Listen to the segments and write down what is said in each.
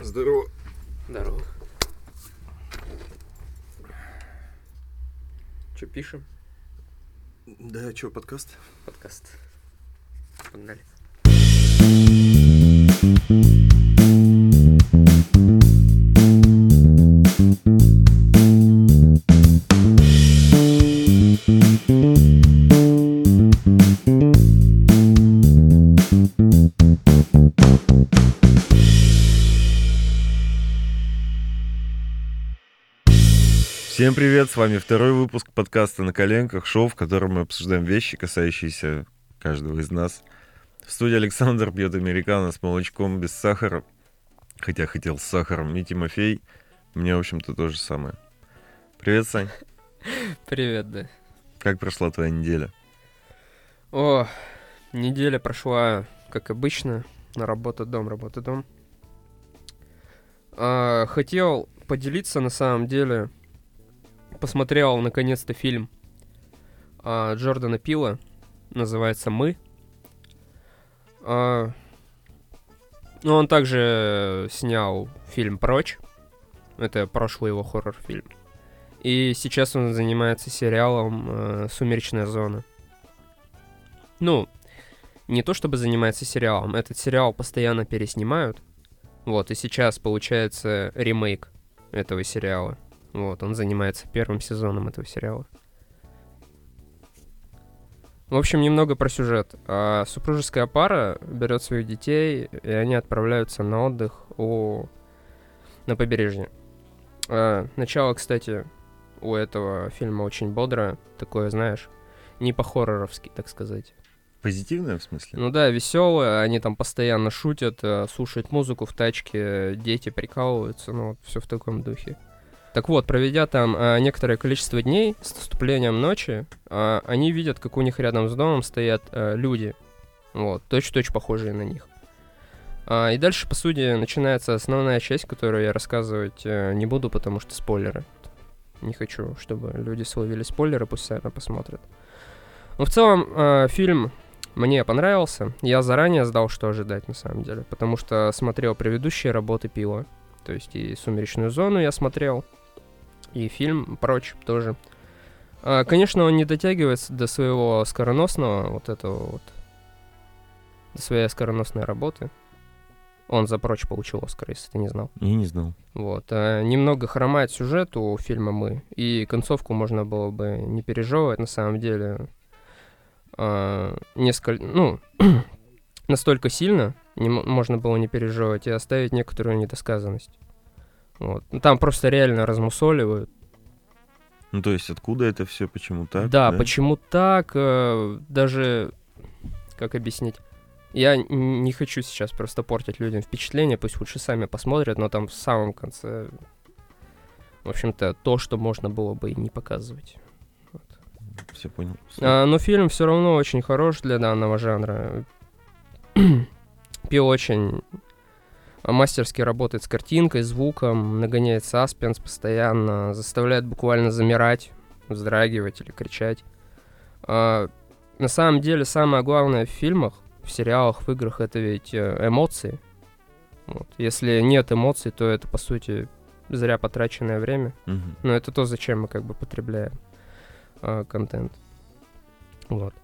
Здорово. Здорово. Че пишем? Да, чё, подкаст? Подкаст. Погнали. С вами второй выпуск подкаста «На коленках», шоу, в котором мы обсуждаем вещи, касающиеся каждого из нас. В студии Александр пьет американо с молочком без сахара, хотя хотел с сахаром, и Тимофей. Мне, в общем-то, то же самое. Привет, Сань. Привет, да. Как прошла твоя неделя? О, неделя прошла, как обычно, на работа, дом, работа, дом. А, хотел поделиться, на самом деле, посмотрел, наконец-то, фильм а, Джордана Пила, называется «Мы». А, ну, он также снял фильм «Прочь», это прошлый его хоррор-фильм. И сейчас он занимается сериалом э, «Сумеречная зона». Ну, не то чтобы занимается сериалом, этот сериал постоянно переснимают. Вот, и сейчас получается ремейк этого сериала. Вот, он занимается первым сезоном этого сериала. В общем, немного про сюжет. А, супружеская пара берет своих детей, и они отправляются на отдых у... на побережье. А, начало, кстати, у этого фильма очень бодрое, такое, знаешь, не по-хорроровски, так сказать. Позитивное в смысле? Ну да, веселые, они там постоянно шутят, э, слушают музыку в тачке, дети прикалываются, ну вот все в таком духе. Так вот, проведя там э, некоторое количество дней с наступлением ночи, э, они видят, как у них рядом с домом стоят э, люди, вот, точь-точь похожие на них. А, и дальше, по сути, начинается основная часть, которую я рассказывать э, не буду, потому что спойлеры. Не хочу, чтобы люди словили спойлеры, пусть сами посмотрят. Но в целом, э, фильм мне понравился. Я заранее знал, что ожидать, на самом деле. Потому что смотрел предыдущие работы Пила. То есть и «Сумеречную зону» я смотрел. И фильм «Прочь» тоже. А, конечно, он не дотягивается до своего скороносного вот этого вот... До своей скороносной работы. Он за «Прочь» получил Оскар, если ты не знал. Я не знал. Вот. А, немного хромает сюжет у фильма «Мы», и концовку можно было бы не пережевывать, на самом деле. А, несколько, ну, настолько сильно не, можно было не пережевывать и оставить некоторую недосказанность. Вот. Ну, Там просто реально размусоливают. Ну, то есть, откуда это все, почему так? да, почему так, э, даже, как объяснить, я не хочу сейчас просто портить людям впечатление, пусть лучше сами посмотрят, но там в самом конце, в общем-то, то, что можно было бы и не показывать. Все понял. А, но фильм все равно очень хорош для данного жанра. Пил очень мастерски работает с картинкой, звуком, нагоняет саспенс постоянно, заставляет буквально замирать, вздрагивать или кричать. А, на самом деле, самое главное в фильмах, в сериалах, в играх, это ведь э, эмоции. Вот. Если нет эмоций, то это, по сути, зря потраченное время. Мгм. Но это то, зачем мы как бы потребляем а, контент. Вот.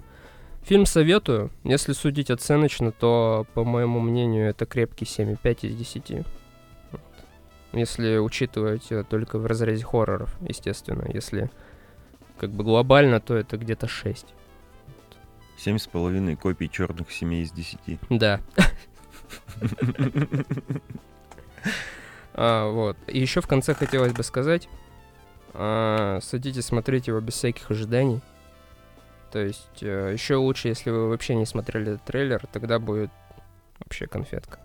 Фильм советую. Если судить оценочно, то, по моему мнению, это крепкий 7,5 из 10. Вот. Если учитывать э, только в разрезе хорроров, естественно. Если как бы глобально, то это где-то 6. Семь с половиной копий черных семей из десяти. Да. А, вот. И еще в конце хотелось бы сказать, а, садитесь смотреть его без всяких ожиданий. То есть еще лучше, если вы вообще не смотрели этот трейлер, тогда будет вообще конфетка.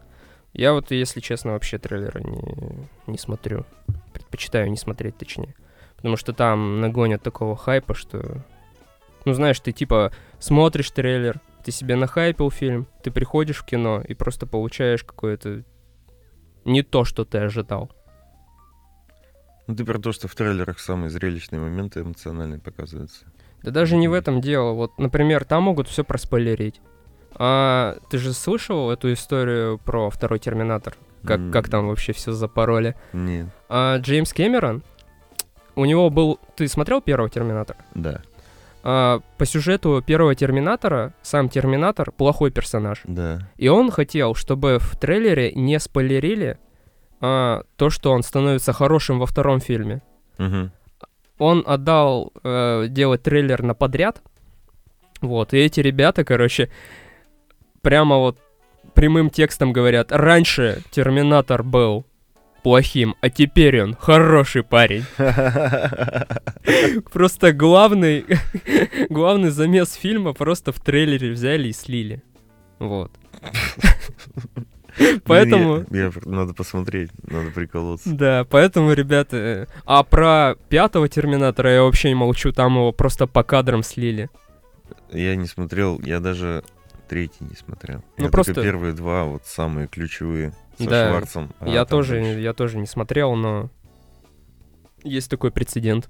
Я вот, если честно, вообще трейлеры не, не смотрю. Предпочитаю не смотреть, точнее. Потому что там нагонят такого хайпа, что... Ну, знаешь, ты типа смотришь трейлер, ты себе нахайпил фильм, ты приходишь в кино и просто получаешь какое-то не то, что ты ожидал. Ну ты про то, что в трейлерах самые зрелищные моменты эмоциональные показываются. Да даже не в этом дело. Вот, например, там могут все проспойлерить. А ты же слышал эту историю про второй Терминатор? Как, М. как там вообще все запороли? Нет. А, Джеймс Кэмерон, у него был... Ты смотрел первого Терминатора? Да. А, по сюжету первого Терминатора сам Терминатор плохой персонаж. Да. И он хотел, чтобы в трейлере не спойлерили а, то, что он становится хорошим во втором фильме. Мгм. Он отдал э, делать трейлер на подряд. Вот, и эти ребята, короче, прямо вот прямым текстом говорят, раньше Терминатор был плохим, а теперь он хороший парень. Просто главный, главный замес фильма просто в трейлере взяли и слили. Вот. Поэтому... Я- я- надо посмотреть, надо приколоться. Да, поэтому, ребята... э, А про пятого Терминатора я вообще не молчу, там его просто по кадрам слили. Я не смотрел, я даже третий не смотрел. Ну, я просто- первые два, вот самые ключевые, со Да, Шварцем. а я, тоже, дальше. я тоже не смотрел, но есть такой прецедент.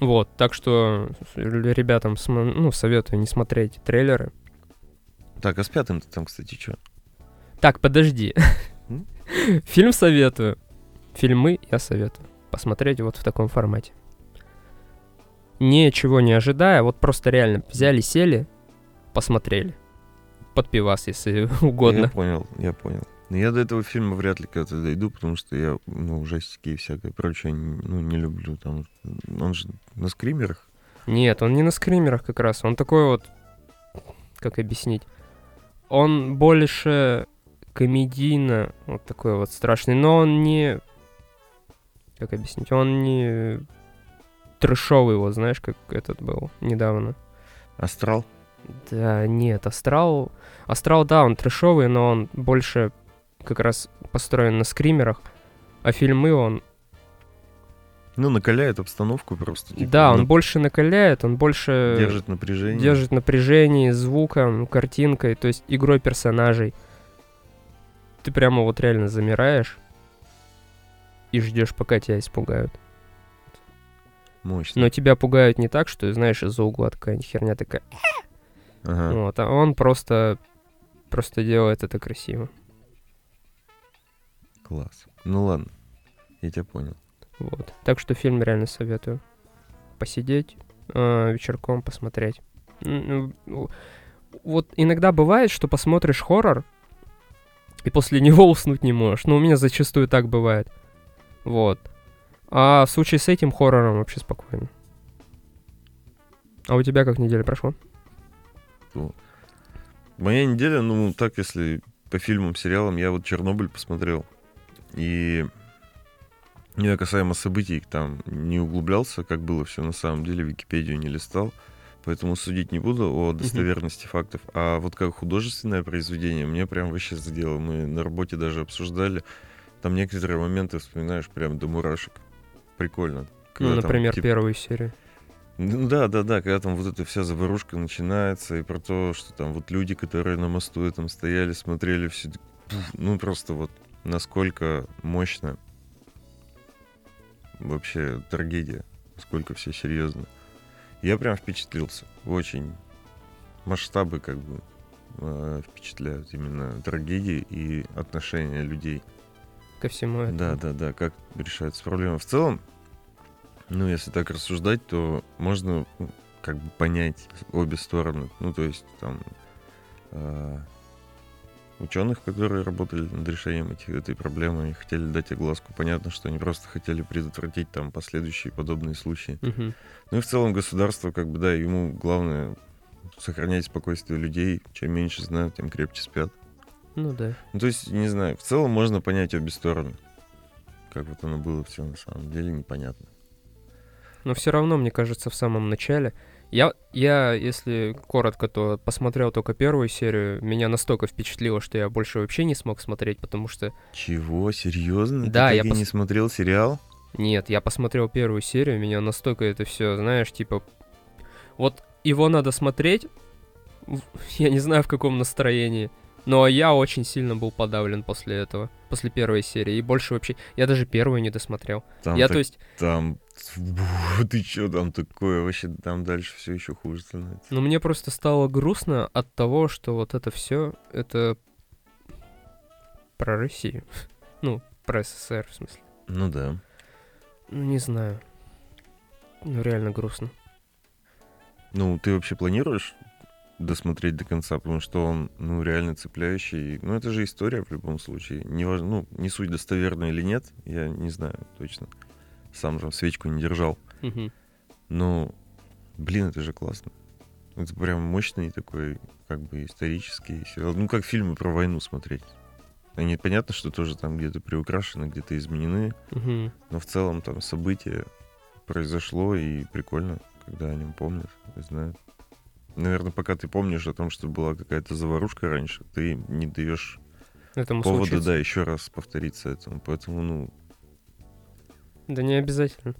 Вот, так что ребятам ну, советую не смотреть трейлеры. Так, а с пятым-то там, кстати, что? Так, подожди. Фильм советую. Фильмы я советую. Посмотреть вот в таком формате. Ничего не ожидая, вот просто реально взяли, сели, посмотрели. Под пивас, если Я угодно. понял, я понял. Но я до этого фильма вряд ли когда-то дойду, потому что я, ну, ужастики и всякое прочее, ну, не люблю. Там, он же на скримерах. Нет, он не на скримерах как раз. Он такой вот... Как объяснить? Он больше комедийно, вот такой вот страшный, но он не... Как объяснить? Он не трэшовый, вот знаешь, как этот был недавно. Астрал? Да, нет, Астрал... Астрал, да, он трэшовый, но он больше как раз построен на скримерах, а фильмы он... Ну, накаляет обстановку просто. типа, да, он на- больше накаляет, он больше... держит напряжение. держит напряжение, звуком, картинкой, то есть игрой персонажей. Ты прямо вот реально замираешь и ждешь, пока тебя испугают. Мощно. Но тебя пугают не так, что, знаешь, из-за угла такая херня такая. Ага. Вот, а он просто, просто делает это красиво. Класс. Ну ладно, я тебя понял. Вот. Так что фильм реально советую. Посидеть э, вечерком, посмотреть. Ну, Вот иногда бывает, что посмотришь хоррор, и после него уснуть не можешь. Ну, у меня зачастую так бывает. Вот. А в случае с этим хоррором вообще спокойно. А у тебя как неделя прошла? Моя неделя, ну, так, если по фильмам, сериалам, я вот Чернобыль посмотрел. И ну, я касаемо событий там не углублялся, как было все на самом деле, Википедию не листал, поэтому судить не буду о достоверности фактов. А вот как художественное произведение, мне прям вообще задело. Мы на работе даже обсуждали, там некоторые моменты вспоминаешь прям до мурашек. Прикольно. Ну, Когда там, например, типа, первую серию. ну да, да, да, когда там вот эта вся заварушка начинается, и про то, что там вот люди, которые на мосту там стояли, смотрели все, ну просто вот насколько мощно вообще трагедия, насколько все серьезно. Я прям впечатлился, очень масштабы как бы э, впечатляют именно трагедии и отношения людей. Ко всему этому. Да, да, да, как решаются проблемы. В целом, ну, если так рассуждать, то можно ну, как бы понять обе стороны. Ну, то есть там ученых, которые работали над решением этих, этой проблемы и хотели дать огласку. Понятно, что они просто хотели предотвратить там последующие подобные случаи. Мгм. Ну и в целом государство, как бы, да, ему главное сохранять спокойствие людей. Чем меньше знают, тем крепче спят. Ну да. Ну, то есть, не знаю, в целом можно понять обе стороны. Как вот оно было все на самом деле, непонятно. Но все равно, мне кажется, в самом начале. Я, я, если коротко, то посмотрел только первую серию. Меня настолько впечатлило, что я больше вообще не смог смотреть, потому что... Чего? Серьезно? Да, Ты я пос- не смотрел сериал? Нет, я посмотрел первую серию, меня настолько это все, знаешь, типа... Вот его надо смотреть, я не знаю в каком настроении. Но я очень сильно был подавлен после этого, после первой серии. И больше вообще... Я даже первую не досмотрел. Там, я, так- то есть... там, ты чё там такое? Вообще там дальше все еще хуже становится. Ну, мне просто стало грустно от того, что вот это все это про Россию. Ну, про СССР, в смысле. Ну да. Ну, не знаю. Ну, реально грустно. Ну, ты вообще планируешь досмотреть до конца, потому что он, ну, реально цепляющий. Ну, это же история в любом случае. Неважно, ну, не суть достоверна или нет, я не знаю точно. Сам же свечку не держал. Мгм. Но, блин, это же классно. Это прям мощный такой, как бы, исторический сериал. Ну, как фильмы про войну смотреть. Они, понятно, что тоже там где-то приукрашены, где-то изменены, но в целом там событие произошло, и прикольно, когда о нем помнят, знают. Наверное, пока ты помнишь о том, что была какая-то заварушка раньше, ты не даешь Этому повода, случиться. да, еще раз повториться этому. Поэтому, ну, Да не обязательно.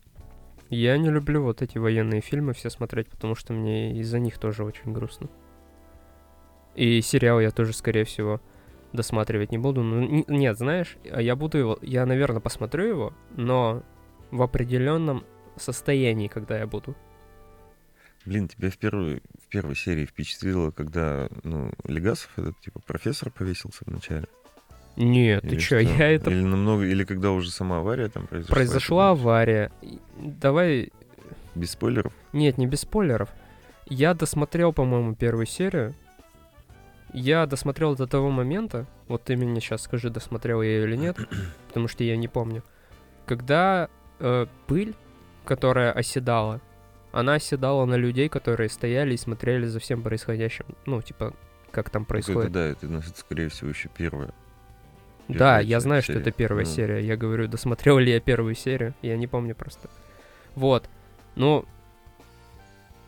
Я не люблю вот эти военные фильмы все смотреть, потому что мне из-за них тоже очень грустно. И сериал я тоже, скорее всего, досматривать не буду. Ну, нет, знаешь, а я буду его, я, наверное, посмотрю его, но в определенном состоянии, когда я буду. Блин, тебя в первой, в первой серии впечатлило, когда, ну, Легасов, этот, типа, профессор повесился вначале? Нет, ты Или чё, что? я это... Или намного, или когда уже сама авария там произошла? Произошла авария. Давай... Без спойлеров? Нет, не без спойлеров. Я досмотрел, по-моему, первую серию. Я досмотрел до того момента, вот ты мне сейчас скажи, досмотрел я ее или нет, потому что я не помню. Когда э, пыль, которая оседала, она оседала на людей, которые стояли и смотрели за всем происходящим. Ну, типа, как там Ну, происходит. Это, да, это, ну, это, скорее всего, еще первая. Да, я знаю, что серия. это первая Ну, серия. Я говорю, досмотрел ли я первую серию, я не помню просто. Вот. Ну,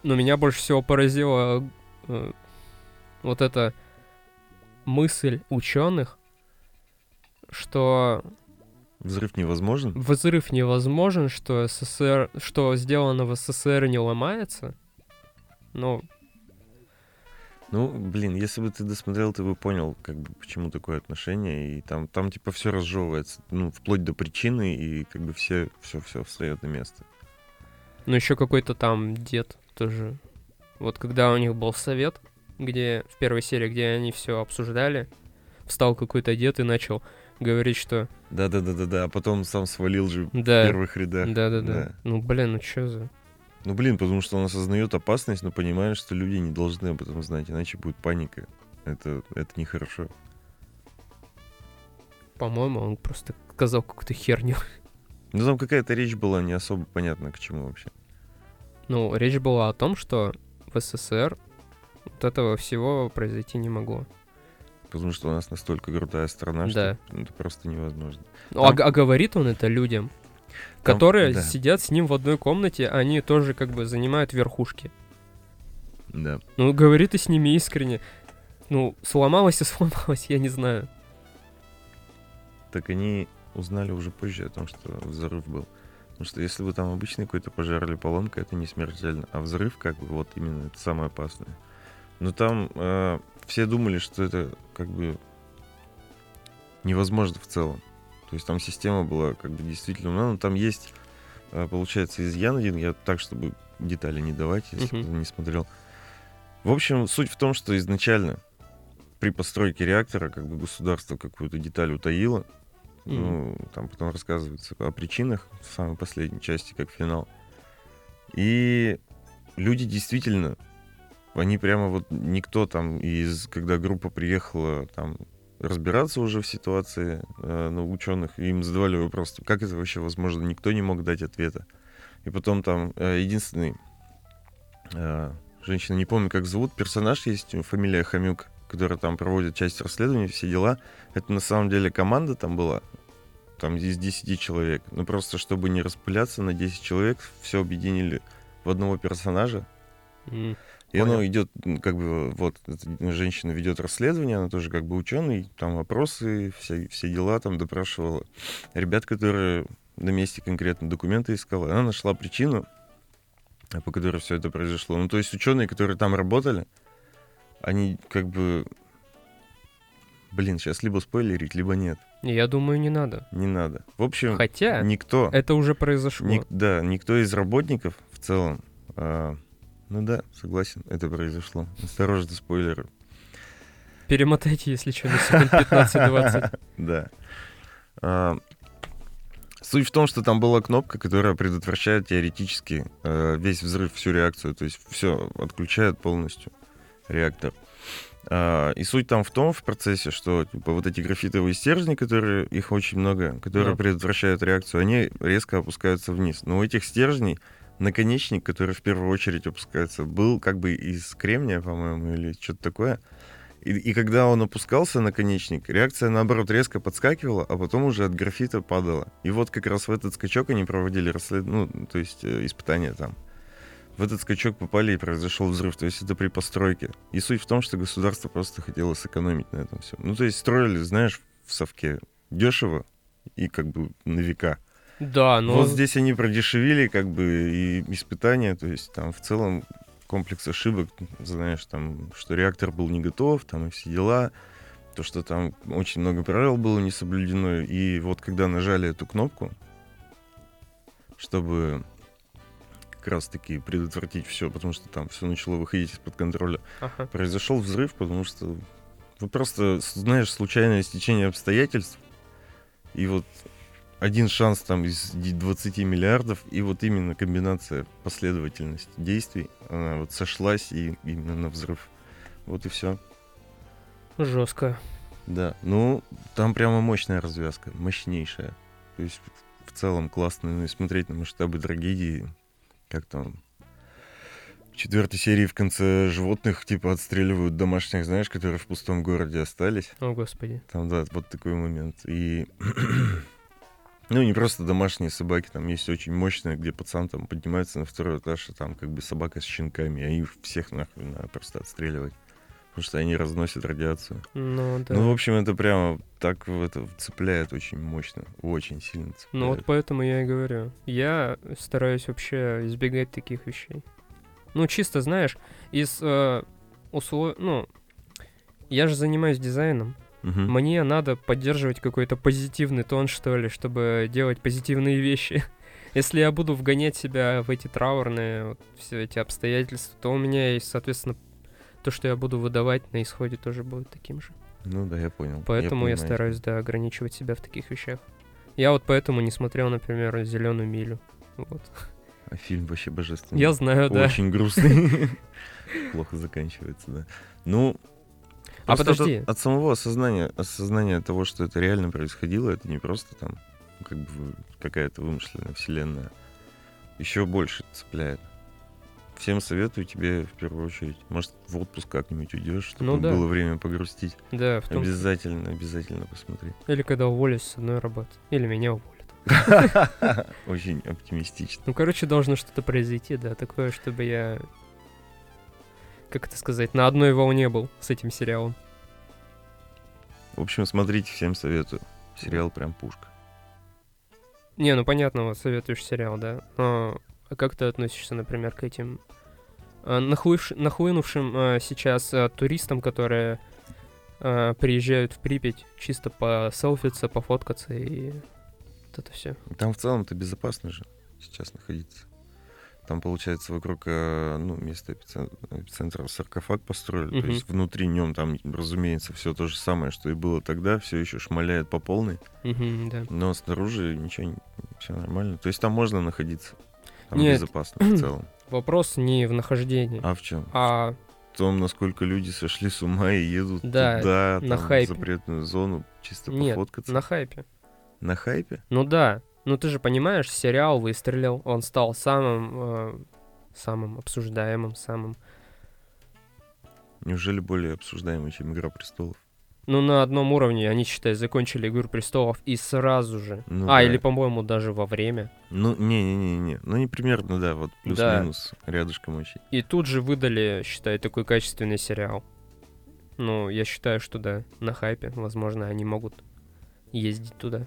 но меня больше всего поразила э, вот эта мысль ученых, что Взрыв невозможен? взрыв невозможен, что СССР, что сделано в СССР не ломается. Ну, Ну, блин, если бы ты досмотрел, ты бы понял, как бы, почему такое отношение. И там, там типа, все разжевывается, ну, вплоть до причины, и как бы все, все, все встает на место. Ну, еще какой-то там дед тоже. Вот когда у них был совет, где в первой серии, где они все обсуждали, встал какой-то дед и начал говорить, что Да-да-да-да-да, а потом сам свалил же в да, первых рядах. да, да, да. Да. Ну, блин, ну что за... Ну, блин, потому что он осознает опасность, но понимает, что люди не должны об этом знать, иначе будет паника. Это, это нехорошо. По-моему, он просто сказал какую-то херню. Ну, там какая-то речь была не особо понятна, к чему вообще. Ну, речь была о том, что в СССР вот этого всего произойти не могло. Потому что у нас настолько крутая страна, что это просто невозможно. Ну, а, Там- г- а говорит он это людям, Там- которые да. сидят с ним в одной комнате, они тоже как бы занимают верхушки. Да. Ну, говорит и с ними искренне. Ну, сломалось и сломалось, я не знаю. Так они узнали уже позже о том, что взрыв был. Потому что если бы там обычный какой-то пожар или поломка, это не смертельно. А взрыв, как бы, вот именно, это самое опасное. Но там э, все думали, что это как бы невозможно в целом. То есть там система была как бы действительно... Ну, там есть, э, получается, изъян один. Я так, чтобы детали не давать, если Мгм. кто не смотрел. В общем, суть в том, что изначально при постройке реактора как бы государство какую-то деталь утаило. Мгм. Ну, там потом рассказывается о причинах в самой последней части, как финал. И люди действительно, они прямо вот никто там из, когда группа приехала там разбираться уже в ситуации э, ну, ученых, им задавали вопрос, как это вообще возможно, никто не мог дать ответа. И потом там э, единственный э, женщина, не помню, как зовут, персонаж есть, фамилия Хомюк, которая там проводит часть расследования, все дела. Это на самом деле команда там была, там из 10 человек. Но просто чтобы не распыляться на 10 человек, все объединили в одного персонажа. М. И оно Понял. идет, м, как бы, вот, женщина ведет расследование, она тоже как бы ученый, там вопросы, все, все дела там допрашивала. Ребят, которые на месте конкретно документы искала, она нашла причину, по которой все это произошло. Ну, то есть ученые, которые там работали, они как бы Блин, сейчас либо спойлерить, либо нет. Я думаю, не надо. Не надо. В общем, Хотя, никто, это уже произошло. ник- да, никто из работников в целом, а, ну да, согласен, это произошло. Осторожно, спойлеры. Перемотайте, если что, на секунд 15-20. Да. А, Суть в том, что там была кнопка, которая предотвращает теоретически э, весь взрыв, всю реакцию. То есть все отключает полностью реактор. А, И суть там в том, в процессе, что типа, вот эти графитовые стержни, которые, их очень много, которые Да. предотвращают реакцию, они резко опускаются вниз. Но у этих стержней наконечник, который в первую очередь опускается, был как бы из кремния, по-моему, или что-то такое. И, и когда он опускался, наконечник, реакция, наоборот, резко подскакивала, а потом уже от графита падала. И вот как раз в этот скачок они проводили расслед... ну, то есть э, испытания там. В этот скачок попали и произошел взрыв. То есть это при постройке. И суть в том, что государство просто хотело сэкономить на этом все. Ну, то есть строили, знаешь, в совке дешево и как бы на века. Да, но... Вот здесь они продешевили как бы и испытания, то есть там в целом комплекс ошибок, знаешь, там, что реактор был не готов, там и все дела, то, что там очень много правил было не соблюдено, и вот когда нажали эту кнопку, чтобы как раз-таки предотвратить все, потому что там все начало выходить из-под контроля, Ага. произошел взрыв, потому что вы просто, с- знаешь, случайное стечение обстоятельств, и вот один шанс там из ди- 20 миллиардов, и вот именно комбинация последовательности действий, она вот сошлась и именно на взрыв. Вот и все. Жестко. Да, ну, там прямо мощная развязка, мощнейшая. То есть в целом классно ну, и смотреть на масштабы трагедии, как там в четвертой серии в конце животных типа отстреливают домашних, знаешь, которые в пустом городе остались. О, господи. Там, да, вот такой момент. И, ну, не просто домашние собаки, там есть очень мощные, где пацан там поднимается на второй этаж, и там как бы собака с щенками, а их всех нахуй надо просто отстреливать. Потому что они разносят радиацию. Ну, да. Ну, в общем, это прямо так в это цепляет очень мощно, очень сильно цепляет. Ну вот поэтому я и говорю. Я стараюсь вообще избегать таких вещей. Ну, чисто, знаешь, из э, услов... Ну, я же занимаюсь дизайном. Мгм. Мне надо поддерживать какой-то позитивный тон, что ли, чтобы делать позитивные вещи. Если я буду вгонять себя в эти траурные, вот, все эти обстоятельства, то у меня и, соответственно, то, что я буду выдавать на исходе, тоже будет таким же. Ну да, я понял. Поэтому я, понимаю. стараюсь, да, ограничивать себя в таких вещах. Я вот поэтому не смотрел, например, Зеленую милю. Вот. А фильм вообще божественный. Я знаю, да. Очень грустный. Плохо заканчивается, да. Ну, А просто от- подожди. От, самого осознания, осознания того, что это реально происходило, это не просто там как бы какая-то вымышленная вселенная. Еще больше цепляет. Всем советую тебе в первую очередь. Может, в отпуск как-нибудь уйдешь, чтобы Ну да. было время погрустить. Да, в том... Обязательно, обязательно посмотри. Или когда уволюсь с одной работы. Или меня уволят. Очень оптимистично. Ну, короче, должно что-то произойти, да, такое, чтобы я, как это сказать, на одной волне был с этим сериалом. В общем, смотрите, всем советую. Сериал прям пушка. Не, ну понятно, вот советуешь сериал, да. Но а как ты относишься, например, к этим а, нахлывш- нахлынувшим а, сейчас а, туристам, которые а, приезжают в Припять чисто поселфиться, пофоткаться и вот это все. Там в целом-то безопасно же сейчас находиться. Там, получается, вокруг э, ну, места эпицен- эпицентра саркофаг построили. Мгм. То есть внутри нем там, разумеется, все то же самое, что и было тогда, все еще шмаляет по полной. да. Но снаружи ничего, все нормально. То есть там можно находиться. Там Нет. безопасно в целом. Вопрос не в нахождении, А в чем? а В том, насколько люди сошли с ума и едут Да, туда, на там, в хайпе. запретную зону, чисто Нет, пофоткаться. на хайпе. На хайпе? Ну да, ну ты же понимаешь, сериал выстрелил, он стал самым, э, самым обсуждаемым, самым, Неужели более обсуждаемый, чем Игра престолов? ну на одном уровне, они, считай, закончили Игру Престолов и сразу же, Ну а да. или, по-моему, даже во время, Ну, не-не-не-не. Ну, не примерно, да, вот плюс-минус рядышком очень. и тут же выдали, считай, такой качественный сериал. Ну, я считаю, что да, на хайпе, возможно, они могут ездить туда.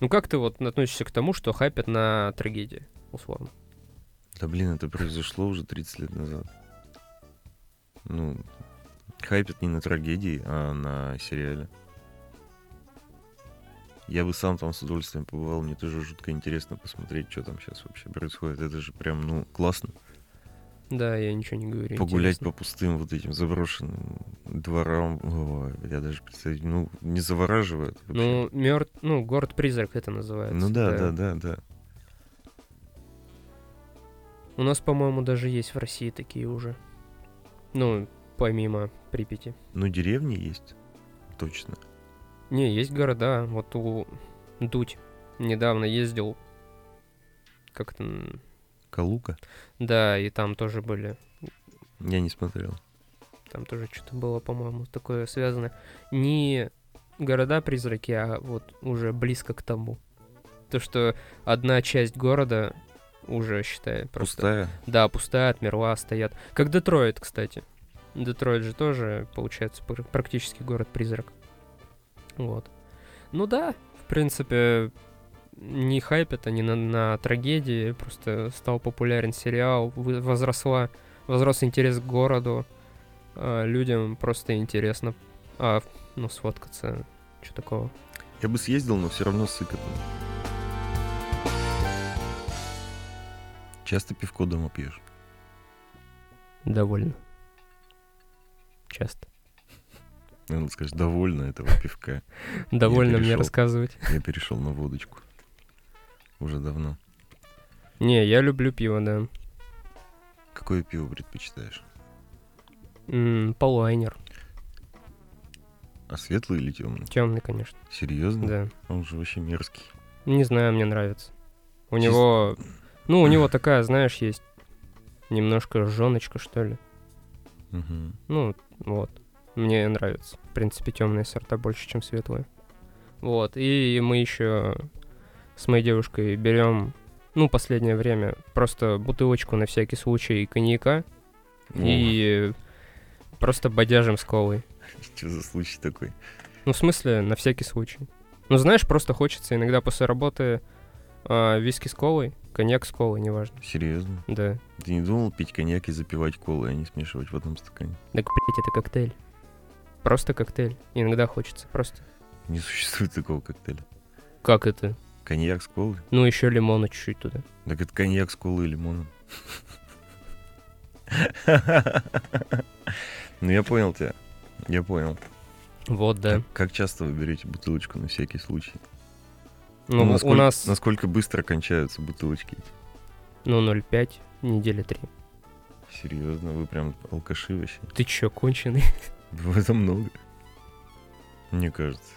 Ну как ты вот относишься к тому, что хайпят на трагедии, условно? Да блин, это произошло уже 30 лет назад. Ну, Хайпят не на трагедии, а на сериале. Я бы сам там с удовольствием побывал, мне тоже жутко интересно посмотреть, что там сейчас вообще происходит. Это же прям, ну, классно. Да, я ничего не говорю. Погулять интересно. по пустым вот этим заброшенным дворам. Ой, я даже представить, ну, не завораживает. вообще. Ну, мертв... ну, город-призрак это называется. ну да, да, да, да. У нас, по-моему, даже есть в России такие уже. Ну, помимо Припяти. Ну, деревни есть, точно. Не, есть города. Вот у Дудь недавно ездил. Как Калука? Да, и там тоже были. Я не смотрел. Там тоже что-то было, по-моему, такое связано. Не города-призраки, а вот уже близко к тому. То, что одна часть города уже, считай, просто... Пустая? Да, пустая, отмерла, стоят. Как Детройт, кстати. Детройт же тоже, получается, пр- практически город-призрак. Вот. Ну да, в принципе, не хайпят они на, на трагедии, просто стал популярен сериал, возросла, возрос интерес к городу, а, людям просто интересно, а, ну, сфоткаться, что такого. Я бы съездил, но все равно сыкотно. Часто пивко дома пьешь? Довольно. Часто. Надо сказать, довольно этого пивка. Довольно мне рассказывать. Я перешел на водочку. Уже давно. Не, я люблю пиво, да. Какое пиво предпочитаешь? М, Полайнер. А светлый или темный? Темный, конечно. Серьезно? Да. Он же вообще мерзкий. Не знаю, мне нравится. У Чис- него. Ну, у него такая, знаешь, есть немножко жженочка, что ли. Мгм. Ну, вот. Мне нравится. В принципе, темные сорта больше, чем светлые. Вот. И мы еще с моей девушкой берем, ну, последнее время, просто бутылочку на всякий случай коньяка О, и просто бодяжим с колой. Что за случай такой? Ну, в смысле, на всякий случай. Ну, знаешь, просто хочется иногда после работы а, виски с колой, коньяк с колой, неважно. Серьезно? Да. Ты не думал пить коньяк и запивать колой, а не смешивать в одном стакане? Так, блядь, это коктейль. Просто коктейль. Иногда хочется. Просто. Не существует такого коктейля. Как это? Коньяк с колой? Ну, еще лимона чуть-чуть туда. Так это коньяк с колой и лимоном. Ну, я понял тебя. Я понял. Вот, да. Как, часто вы берете бутылочку на всякий случай? Ну, у насколько, нас, Насколько быстро кончаются бутылочки эти? ну, 0,5, недели 3. Серьезно, вы прям алкаши вообще. Ты чё, конченый? В этом много. Мне кажется.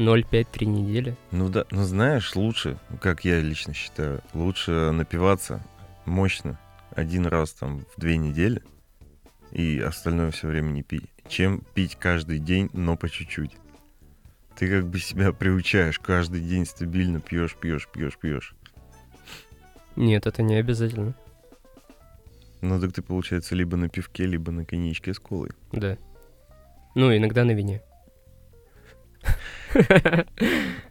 0,5, 3 недели? Ну да, ну знаешь, лучше, как я лично считаю, лучше напиваться мощно один раз там в две недели и остальное все время не пить, чем пить каждый день, но по чуть-чуть. Ты как бы себя приучаешь, каждый день стабильно пьешь, пьешь, пьешь, пьешь. Нет, это не обязательно. Ну так ты, получается, либо на пивке, либо на коньячке с колой. Да. Ну, иногда на вине.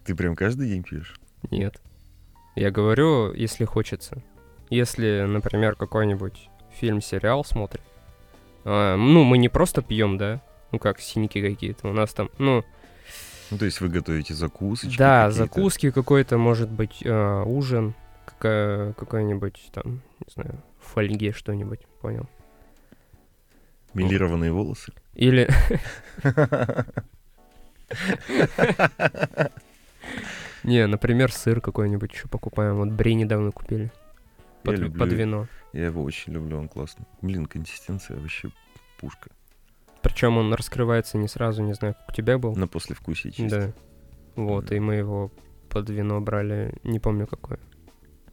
Ты прям каждый день пьешь? Нет. Я говорю, если хочется. Если, например, какой-нибудь фильм, сериал смотрим. а, ну, мы не просто пьем, да? Ну как, синьки какие-то. У нас там, ну, Ну, то есть вы готовите закусочки да, какие-то? закуски какой-то, может быть, а, ужин, какая, какой-нибудь там, не знаю, в фольге что-нибудь, понял? Милированные волосы? Или, не, например, сыр какой-нибудь еще покупаем. Вот бри недавно купили. Я Под, люблю под вино. Я его очень люблю, он классный. Блин, консистенция вообще пушка. Причем он раскрывается не сразу, не знаю, как у тебя был. На послевкусие чисто. Да. Вот, и мы его под вино брали, не помню какое.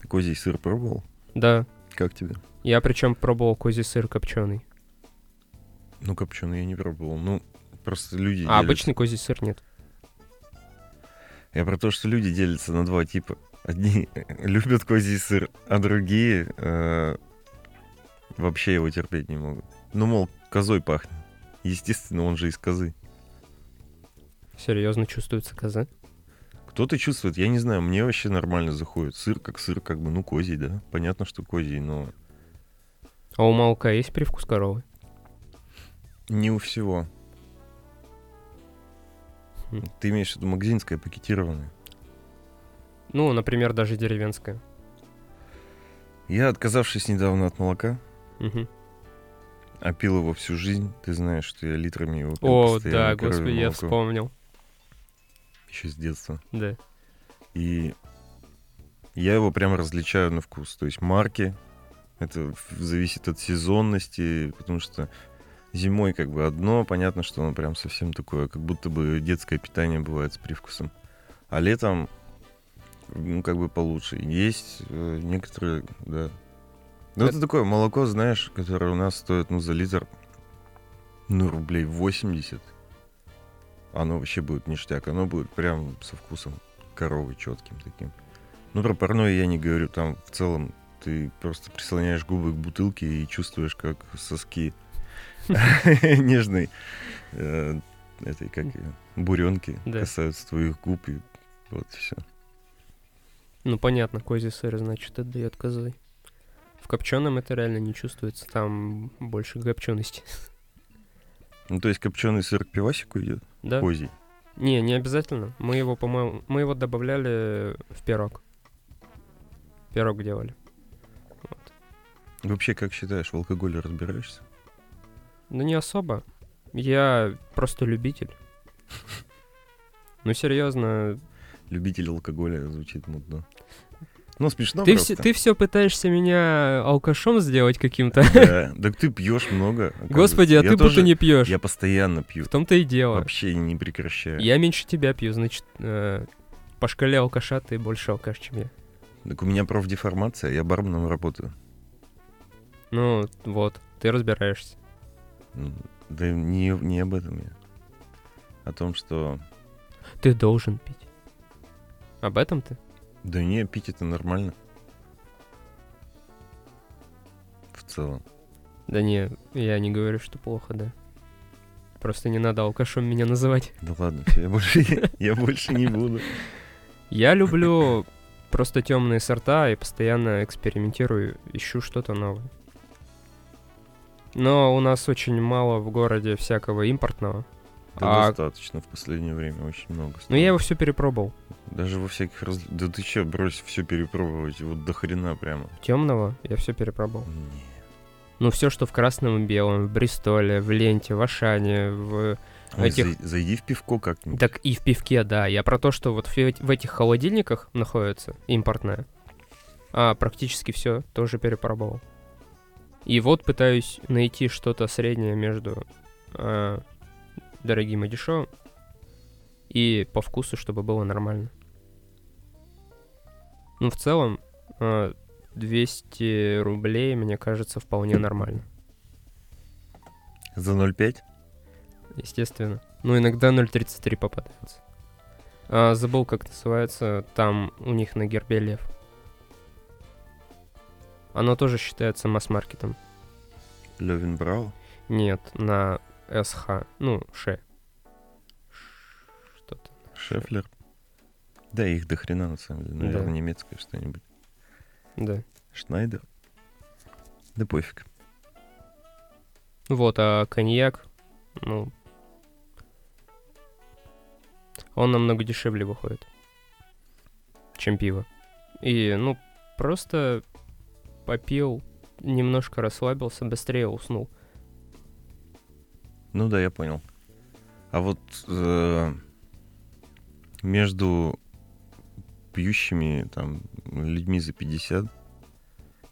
Ты козий сыр пробовал? Да. Как тебе? Я причем пробовал козий сыр копченый. Ну, копченый я не пробовал. Ну, просто люди А делятся. обычный козий сыр нет. Я про то, что люди делятся на два типа. Одни любят козий сыр, а другие э, вообще его терпеть не могут. Ну, мол, козой пахнет. Естественно, он же из козы. Серьезно чувствуется коза. Кто-то чувствует, я не знаю, мне вообще нормально заходит. Сыр как сыр, как бы, ну, козий, да. Понятно, что козий, но А у молока есть привкус коровы? Не у всего. Ты имеешь в виду магазинское пакетированное? Ну, например, даже деревенское. Я, отказавшись недавно от молока, Мгм. а пил его всю жизнь, ты знаешь, что я литрами его пил О, да, господи, я молоко, вспомнил. Еще с детства. Да. И я его прям различаю на вкус. То есть марки, это зависит от сезонности, потому что зимой как бы одно, понятно, что оно прям совсем такое, как будто бы детское питание бывает с привкусом. А летом, ну, как бы получше. Есть э, некоторые, да. Ну, это такое молоко, знаешь, которое у нас стоит, ну, за литр, ну, рублей 80. Оно вообще будет ништяк. Оно будет прям со вкусом коровы четким таким. Ну, про парное я не говорю. Там в целом ты просто прислоняешь губы к бутылке и чувствуешь, как соски нежной э, этой, как буренки касаются твоих губ, и вот все. Ну, понятно, козий сыр, значит, отдает козой. В копченом это реально не чувствуется, там больше копчености. Ну, то есть копченый сыр к пивасику идет, Да? козий. Не, не обязательно. Мы его, по-моему, мы его добавляли в пирог. Пирог делали. Вообще, как считаешь, в алкоголе разбираешься? Ну, не особо. Я просто любитель. Ну, серьезно, Любитель алкоголя звучит мудно. Ну, смешно ты, просто. все, ты все пытаешься меня алкашом сделать каким-то. Да, так ты пьешь много. Господи, а. Я ты будто тоже- не пьешь. Я постоянно пью. В том-то и дело. Вообще не прекращаю. Я меньше тебя пью, значит, э, по шкале алкаша ты больше алкаш, чем я. Так у меня профдеформация, я барменом работаю. Ну, вот, ты разбираешься. Ну, Да не, не об этом я. О том, что... Ты должен пить. Об этом ты? Да не, пить это нормально. В целом. Да не, я не говорю, что плохо, да. Просто не надо алкашом меня называть. Да ладно, я больше, я больше не буду. Я люблю просто темные сорта и постоянно экспериментирую, ищу что-то новое. Но у нас очень мало в городе всякого импортного. Да А- достаточно в последнее время, очень много. Но стало. я его все перепробовал. Даже во всяких раз... Да ты че, брось все перепробовать, вот до хрена прямо. Темного я все перепробовал. Не. Ну, все, что в красном и белом, в Бристоле, в Ленте, в Ашане, в... Ой, Этих- зай- Зайди в пивко как-нибудь. Так и в пивке, да. Я про то, что вот в, в этих холодильниках находится импортное. А практически все тоже перепробовал. И вот пытаюсь найти что-то среднее между а, дорогим и дешевым. И по вкусу, чтобы было нормально. Ну, в целом, а, 200 рублей, мне кажется, вполне нормально. За 0,5? Естественно. Ну, иногда 0.33 попадается. А, забыл, как называется. Там у них на гербе лев. Оно тоже считается масс-маркетом. Левин Брау? Нет, на СХ. Ну, Ш. Что-то. Шефлер? Да, их до хрена, на самом деле. Наверное, Да. немецкое что-нибудь. Да. Шнайдер? Да пофиг. Вот, а коньяк, ну... Он намного дешевле выходит, чем пиво. И, ну, просто попил, немножко расслабился, быстрее уснул. Ну да, я понял. А вот э, между пьющими там людьми за 50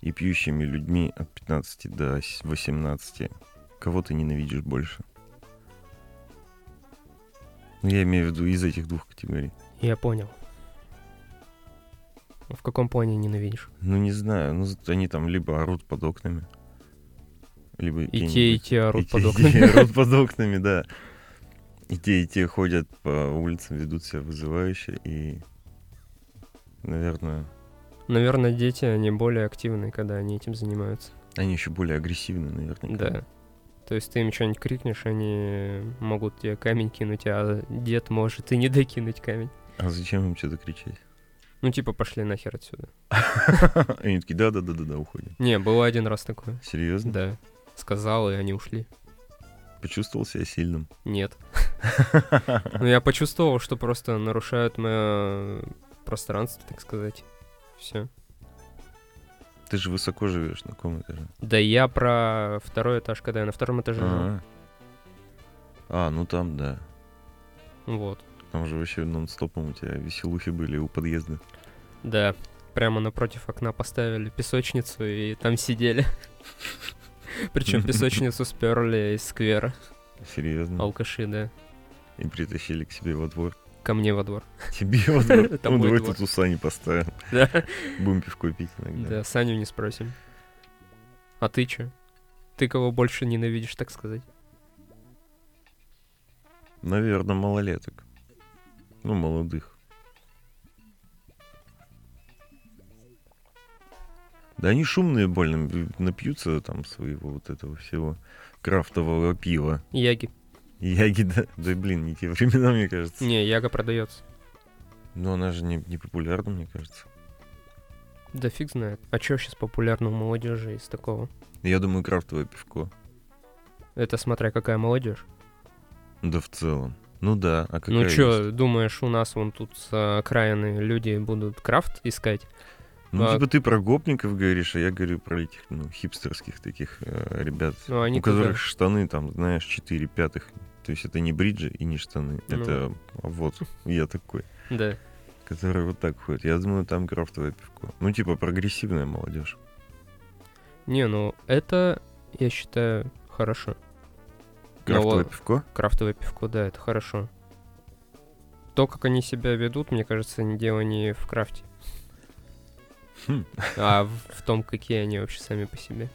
и пьющими людьми от 15 до с- 18, кого ты ненавидишь больше? Ну, я имею в виду из этих двух категорий. Я понял. В каком плане ненавидишь? Ну, не знаю, ну, они там либо орут под окнами, либо И те, и те орут и под и окнами. те орут под окнами, да. И те, и те ходят по улицам, ведут себя вызывающе, и, наверное, Наверное, дети, они более активны, когда они этим занимаются. они еще более агрессивны, наверное. Да. То есть ты им что-нибудь крикнешь, они могут тебе камень кинуть, а дед может и не докинуть камень. А зачем им что-то кричать? Ну, типа, пошли нахер отсюда. Они такие, да-да-да-да, уходим. Не, было один раз такое. Серьезно? Да. Сказал, и они ушли. Почувствовал себя сильным. Нет. Ну, я почувствовал, что просто нарушают мое пространство, так сказать. Все. Ты же высоко живешь, на каком этаже? Да я про второй этаж, когда я на втором этаже жил. А, а, ну там, да. Вот. Там же вообще нон-стопом у тебя веселухи были у подъезда. Да, прямо напротив окна поставили песочницу и там сидели. Причем песочницу сперли из сквера. Серьезно. Алкаши, да. И притащили к себе во двор. Ко мне во двор. Тебе во двор? Ну, давай тут у Сани поставим. Да. Будем пивко пить иногда. Да, Саню не спросим. А ты чё? Ты кого больше ненавидишь, так сказать? Наверное, малолеток. Ну, молодых. Да они шумные больно, напьются там своего вот этого всего крафтового пива. Яги. Ягида. Да блин, не те времена, мне кажется. Не, Яга продается. Но она же не, не популярна, мне кажется. Да фиг знает. А чё сейчас популярно у молодежи из такого? Я думаю, крафтовое пивко. Это смотря какая молодежь. Да в целом. Ну да, а какая ну чё, думаешь, у нас вон тут с окраины люди будут крафт искать? Ну, а- типа ты про гопников говоришь, а я говорю про этих, ну, хипстерских таких э, ребят, Ну, они у которых туда. штаны там, знаешь, 4 пятых. То есть это не бриджи и не штаны. Ну. Это вот я такой, Да. который вот так ходит. Я думаю, там крафтовое пивко. Ну, типа прогрессивная молодежь. Не, ну это, я считаю, хорошо. Ну, Крафтовое вот пивко? Крафтовое пивко, да, это хорошо. То, как они себя ведут, мне кажется, не дело не в крафте, Хм. а в, в том, какие они вообще сами по себе.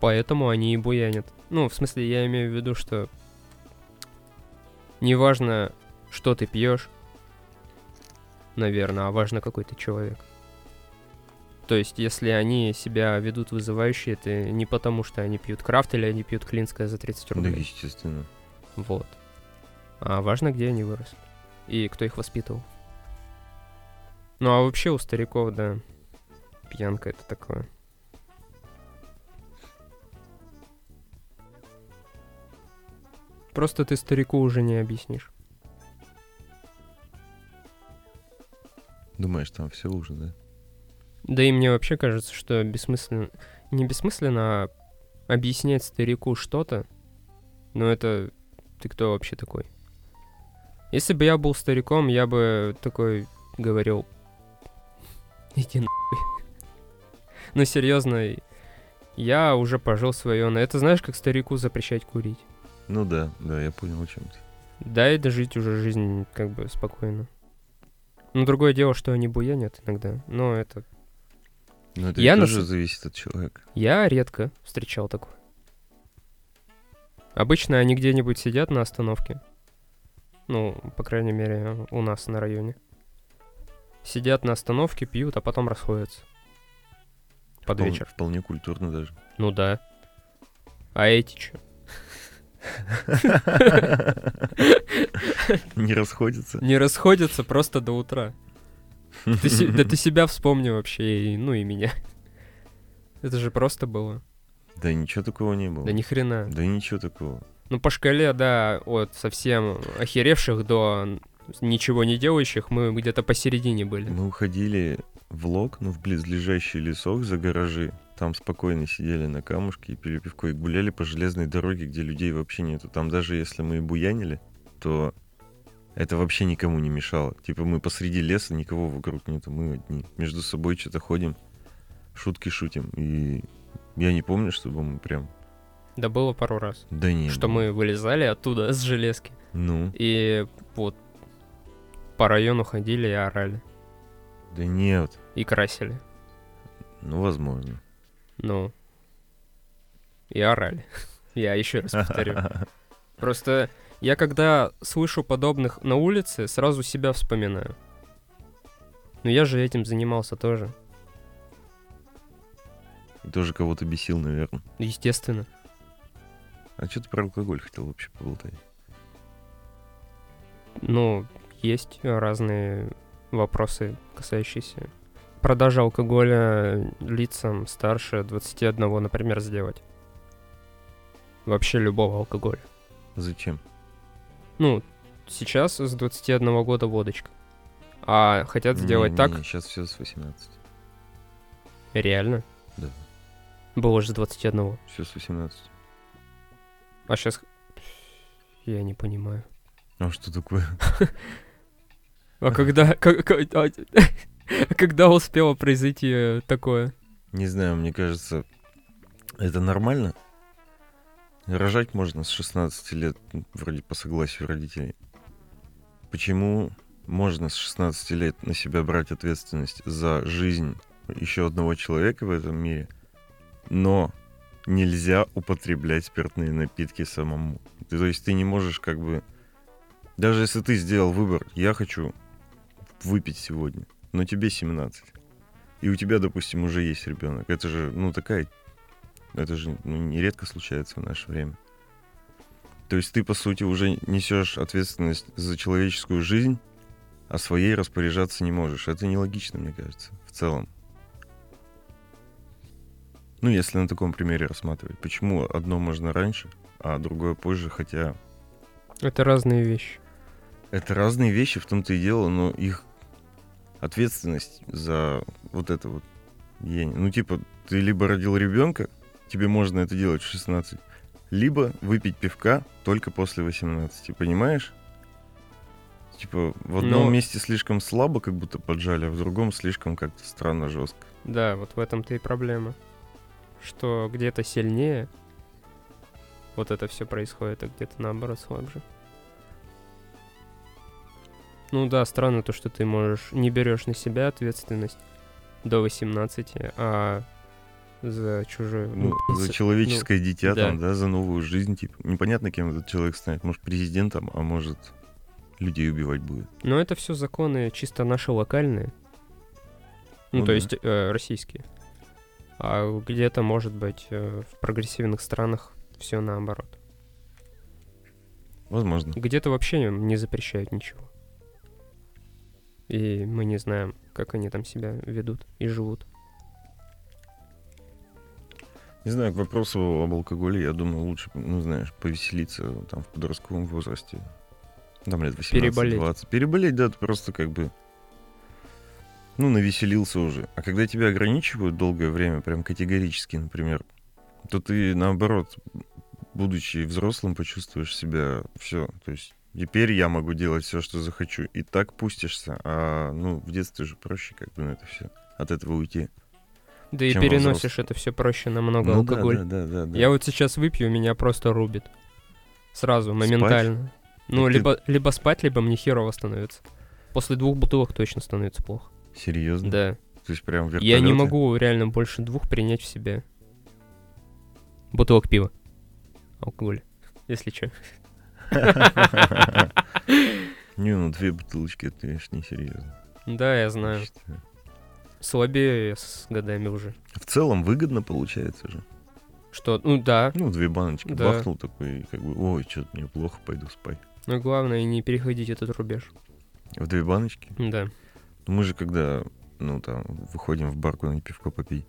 Поэтому они и буянят. Ну, в смысле, я имею в виду, что неважно, что ты пьешь, наверное, а важно, какой ты человек. То есть, если они себя ведут вызывающе, это не потому, что они пьют крафт или они пьют клинское за 30 Да, рублей. естественно. Вот. А важно, где они выросли. И кто их воспитывал. Ну а вообще у стариков, да, пьянка это такое. Просто ты старику уже не объяснишь. Думаешь, там все уже, да? Да и мне вообще кажется, что бессмысленно... Не бессмысленно, а объяснять старику что-то. Но это... Ты кто вообще такой? Если бы я был стариком, я бы такой говорил... Иди нахуй. Ну, серьезно, я уже пожил свое. Но это знаешь, как старику запрещать курить? Ну да, да, я понял, о чем ты. Дай дожить уже жизнь как бы спокойно. Ну, другое дело, что они буянят иногда. Но это Но это Я на тоже с- зависит от человека. Я редко встречал такое. Обычно они где-нибудь сидят на остановке. Ну, по крайней мере, у нас на районе. Сидят на остановке, пьют, а потом расходятся. Под Впол- вечер. Вполне культурно даже. Ну да. А эти чё? Не расходится. Не расходятся просто до утра. Ты да ты себя вспомни вообще, и, ну и меня. Это же просто было. Да ничего такого не было. Да ни хрена. Да ничего такого. Ну, по шкале, да, от совсем охеревших до ничего не делающих, мы где-то посередине были. Мы уходили в лог, ну, в близлежащий лесок за гаражи. Там спокойно сидели на камушке и пили пивко. И гуляли по железной дороге, где людей вообще нету. Там даже если мы и буянили, то это вообще никому не мешало. Типа мы посреди леса, никого вокруг нету, мы одни. Между собой что-то ходим, шутки шутим. И я не помню, чтобы мы прям... Да было пару раз. Да не. Что мы вылезали оттуда с железки. Ну, И вот по району ходили и орали. да нет. И красили. Ну, возможно. Ну. И орали. Я еще раз повторю. Просто я когда слышу подобных на улице, сразу себя вспоминаю. Но я же этим занимался тоже. Тоже кого-то бесил, наверное. Естественно. А что ты про алкоголь хотел вообще поболтать? Ну, есть разные вопросы, касающиеся продажи алкоголя лицам старше 21, например, сделать. Вообще любого алкоголя. Зачем? Ну, сейчас с 21 года водочка. А хотят сделать так... сейчас все с 18. Реально? Да. Было же с 21. Все с 18. А сейчас... Я не понимаю. А что такое? А когда... как- а, Когда успело произойти э, такое? Не знаю, мне кажется, это нормально. Рожать можно с 16 лет, м, вроде по согласию родителей. Почему можно с 16 лет на себя брать ответственность за жизнь еще одного человека в этом мире, но нельзя употреблять спиртные напитки самому? Ты- То есть ты не можешь как бы... Даже если ты сделал выбор, я хочу выпить сегодня, но тебе 17, и у тебя, допустим, уже есть ребенок, это же, ну, такая... Это же ну, нередко случается в наше время. То есть ты, по сути, уже несешь ответственность за человеческую жизнь, а своей распоряжаться не можешь. Это нелогично, мне кажется, в целом. Ну, если на таком примере рассматривать. Почему одно можно раньше, а другое позже, хотя Это разные вещи. это разные вещи, в том-то и дело, но их ответственность за вот это вот, я ну, типа, ты либо родил ребенка, тебе можно это делать в 16, либо выпить пивка только после 18, понимаешь? Типа, в одном Но- месте слишком слабо, как будто поджали, а в другом слишком как-то странно жестко. Да, вот в этом-то и проблема. Что где-то сильнее вот это все происходит, а где-то наоборот слабже. Ну да, странно то, что ты можешь не берешь на себя ответственность до 18, а за чужую. Ну, и за человеческое дитя да. там, да, за новую жизнь, типа. Непонятно, кем этот человек станет. Может, президентом, а может, людей убивать будет. Но это все законы чисто наши локальные. Ну, Ну то да. есть э, российские. А где-то, может быть, э, в прогрессивных странах все наоборот. Возможно. Где-то вообще не запрещают ничего. И мы не знаем, как они там себя ведут и живут. Не знаю, к вопросу об алкоголе, я думаю, лучше, ну, знаешь, повеселиться там в подростковом возрасте. Там лет 18-20. Переболеть. Переболеть, да, ты просто как бы, ну, навеселился уже. А когда тебя ограничивают долгое время, прям категорически, например, то ты, наоборот, будучи взрослым, почувствуешь себя все. То есть теперь я могу делать все, что захочу. И так пустишься. А, ну, в детстве же проще как бы на это все. От этого уйти. Да и переносишь это все проще намного Ну алкоголь. да, да, да, да. Я вот сейчас выпью, меня просто рубит. Сразу, Спать? моментально. Ну, Так ты- либо, либо спать, либо мне херово становится. После двух бутылок точно становится плохо. Серьезно? Да. То есть прям Я не могу реально больше двух принять в себя. Бутылок пива. Алкоголь. Если что. Не, ну две бутылочки, это, конечно, несерьезно. Да, я знаю. считаю. Слабее я с годами уже. В целом выгодно получается же. Что, ну да. Ну, две баночки Да. бахнул такой, как бы, ой, что-то мне плохо, пойду спать. Но главное не переходить этот рубеж. В две баночки? Да. Ну, мы же когда, ну, там, выходим в бар куда-нибудь пивко попить.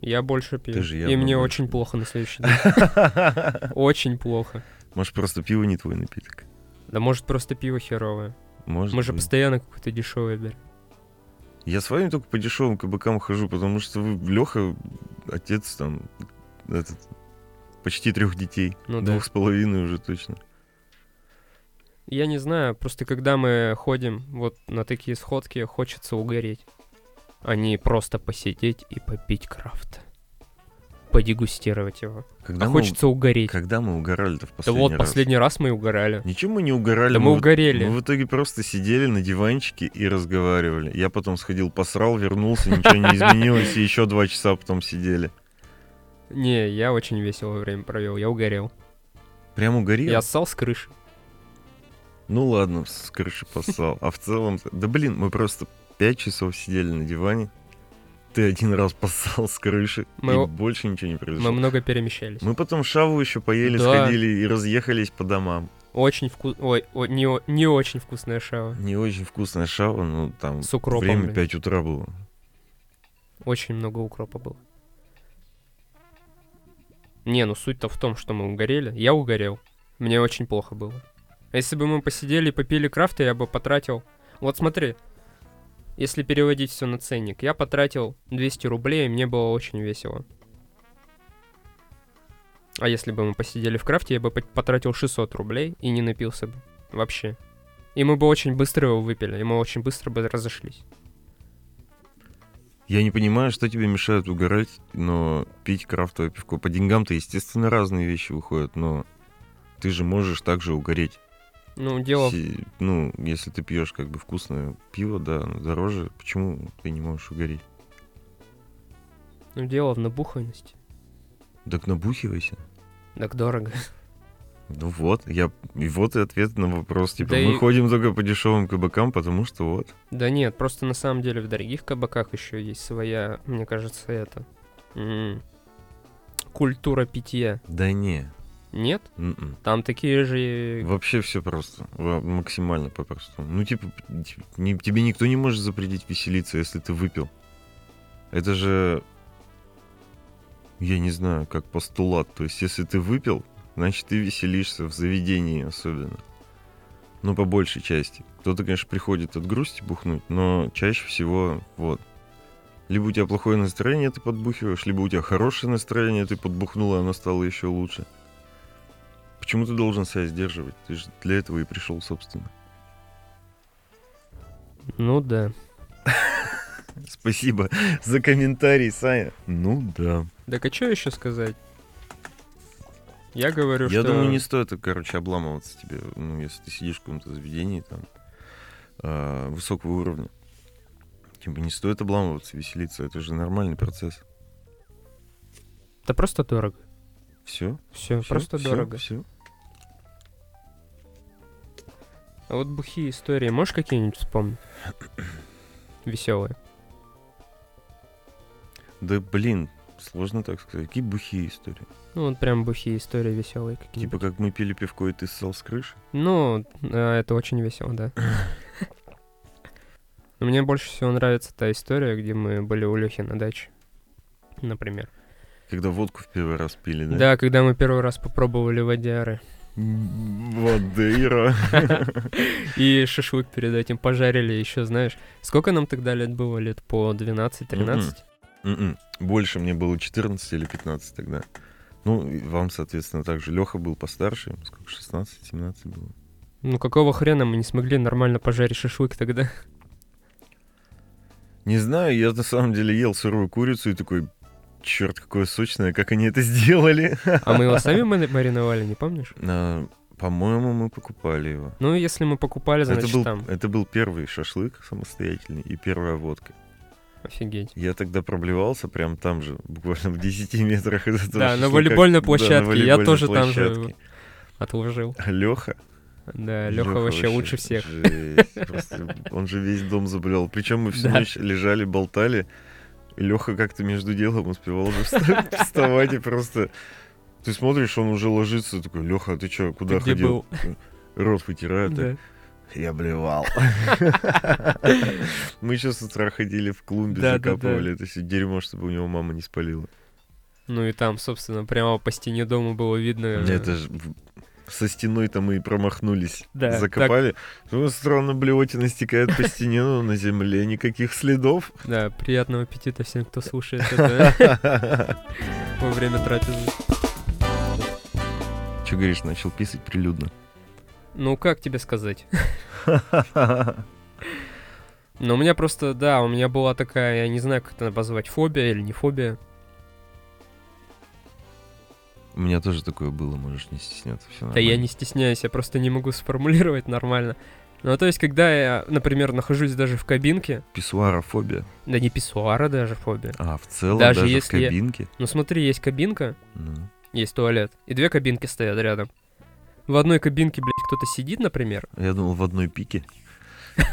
Я больше пью. Ты же И явно мне больше. очень плохо на следующий день. Очень плохо. Может, просто пиво не твой напиток? Да может просто пиво херовое. Может Мы же постоянно какое-то дешевое берем. Я с вами только по дешевым кабакам хожу, потому что вы, Леха, отец там, этот, почти трех детей. Ну да. Двух с половиной уже точно. Я не знаю, просто когда мы ходим вот на такие сходки, хочется угореть. А не просто посидеть и попить крафт. Подегустировать его. Когда а мы, хочется угореть. Когда мы угорали-то в Да последний вот, раз? последний раз мы угорали. Ничего мы не угорали. Да мы в- угорели. Мы в итоге просто сидели на диванчике и разговаривали. Я потом сходил, посрал, вернулся, ничего не изменилось, и еще два часа потом сидели. Не, я очень весело время провел, я угорел. Прям угорел? Я ссал с крыши. Ну ладно, с крыши поссал. А в целом... Да блин, мы просто пять часов сидели на диване. Ты один раз поссал с крыши, Мы и больше ничего не Мы произошло. много перемещались. Мы потом шаву еще поели, Да. сходили и разъехались по домам. Очень вкус... Ой, о- не, не очень вкусная шава. Не очень вкусная шава, но там С укропом. время блин. 5 утра было. Очень много укропа было. Не, ну суть-то в том, что мы угорели. Я угорел. Мне очень плохо было. А если бы мы посидели и попили крафта, я бы потратил... Вот смотри, если переводить все на ценник, я потратил 200 рублей, и мне было очень весело. А если бы мы посидели в крафте, я бы пот- потратил 600 рублей и не напился бы. Вообще. И мы бы очень быстро его выпили, и мы очень быстро бы разошлись. Я не понимаю, что тебе мешает угорать, но пить крафтовое пивко. По деньгам-то, естественно, разные вещи выходят, но ты же можешь также угореть. Ну, дело... Си- Ну, если ты пьешь как бы вкусное пиво, да, оно дороже, почему ты не можешь угореть? Ну, дело в набуханности. Так набухивайся. Так дорого. Ну вот, я и вот и ответ на вопрос. Типа, Да мы и- ходим только по дешевым кабакам, потому что вот. Да нет, просто на самом деле в дорогих кабаках еще есть своя, мне кажется, это... м, Культура питья. Да не. Нет? м-м. Там такие же... Вообще все просто. Максимально попросту. Ну, типа, т- не- тебе никто не может запретить веселиться, если ты выпил. Это же, я не знаю, как постулат. То есть, если ты выпил, значит, ты веселишься в заведении особенно. Ну, по большей части. Кто-то, конечно, приходит от грусти бухнуть, но чаще всего вот. Либо у тебя плохое настроение, ты подбухиваешь, либо у тебя хорошее настроение, ты подбухнул, и оно стало еще лучше. Почему ты должен себя сдерживать? Ты же для этого и пришел, собственно. Ну да. Спасибо за комментарий, Саня. Ну да. Так а что еще сказать? Я говорю, Я что... думаю, не стоит, короче, обламываться тебе, ну, если ты сидишь в каком-то заведении там а, высокого уровня. Типа не стоит обламываться, веселиться. Это же нормальный процесс. Это просто дорого. Все. Все, просто дорого. Все. А вот бухие истории можешь какие-нибудь вспомнить? Веселые. Да блин, сложно так сказать. Какие бухие истории. Ну, вот прям бухие истории веселые Типа какие-нибудь. как мы пили пивко, и ты ссал с крыши. Ну, а, это очень весело, да. Но Мне больше всего нравится та история, где мы были у Лехи на даче. Например. Когда водку в первый раз пили, да? Да, когда мы первый раз попробовали водяры. Водыра. И шашлык перед этим пожарили еще, знаешь. Сколько нам тогда лет было? Лет по 12-13? Мгм. Больше мне было 14 или 15 тогда. Ну, вам, соответственно, также. Леха был постарше, сколько, 16-17 было. Ну какого хрена мы не смогли нормально пожарить шашлык тогда? Не знаю, я на самом деле ел сырую курицу и такой, черт, какое сочное, как они это сделали. А мы его сами мари- мариновали, не помнишь? А, По-моему, мы покупали его. Ну, если мы покупали, значит Это был, там. это был первый шашлык самостоятельный и первая водка. Офигеть. Я тогда проблевался прям там же, буквально в 10 метрах от этого Да, на волейбольной Да, на площадке. Я тоже там же отложил. Леха? Да, Леха вообще лучше всех. жесть, просто он же весь дом заболел. Причем мы всю Да. ночь лежали, болтали. Леха как-то между делом успевал уже вста- вставать и просто... Ты смотришь, он уже ложится, такой, Леха, а ты что, куда где ходил? Рот вытирает. Да. Я блевал. Мы еще с утра ходили в клумбе, Да, да, да. закапывали это все дерьмо, чтобы у него мама не спалила. Ну и там, собственно, прямо по стене дома было видно. Это же со стеной-то мы и промахнулись. Да, Закопали. Ну, странно, блевотина стекает по стене, но на земле никаких следов. Да, приятного аппетита всем, кто слушает это во время трапезы. Че говоришь, начал писать прилюдно? Ну, как тебе сказать? Ну, у меня просто, да, у меня была такая, я не знаю, как это назвать, фобия или не фобия. У меня тоже такое было, можешь не стесняться. Все Да я не стесняюсь, я просто не могу сформулировать нормально. Ну, то есть, когда я, например, нахожусь даже в кабинке, Писсуарофобия. да не писсуара даже фобия. А, в целом Даже даже, если в я- кабинке? Ну, смотри, есть кабинка, Ну. есть туалет, и две кабинки стоят рядом. В одной кабинке, блядь, кто-то сидит, например, Я думал, в одной пике.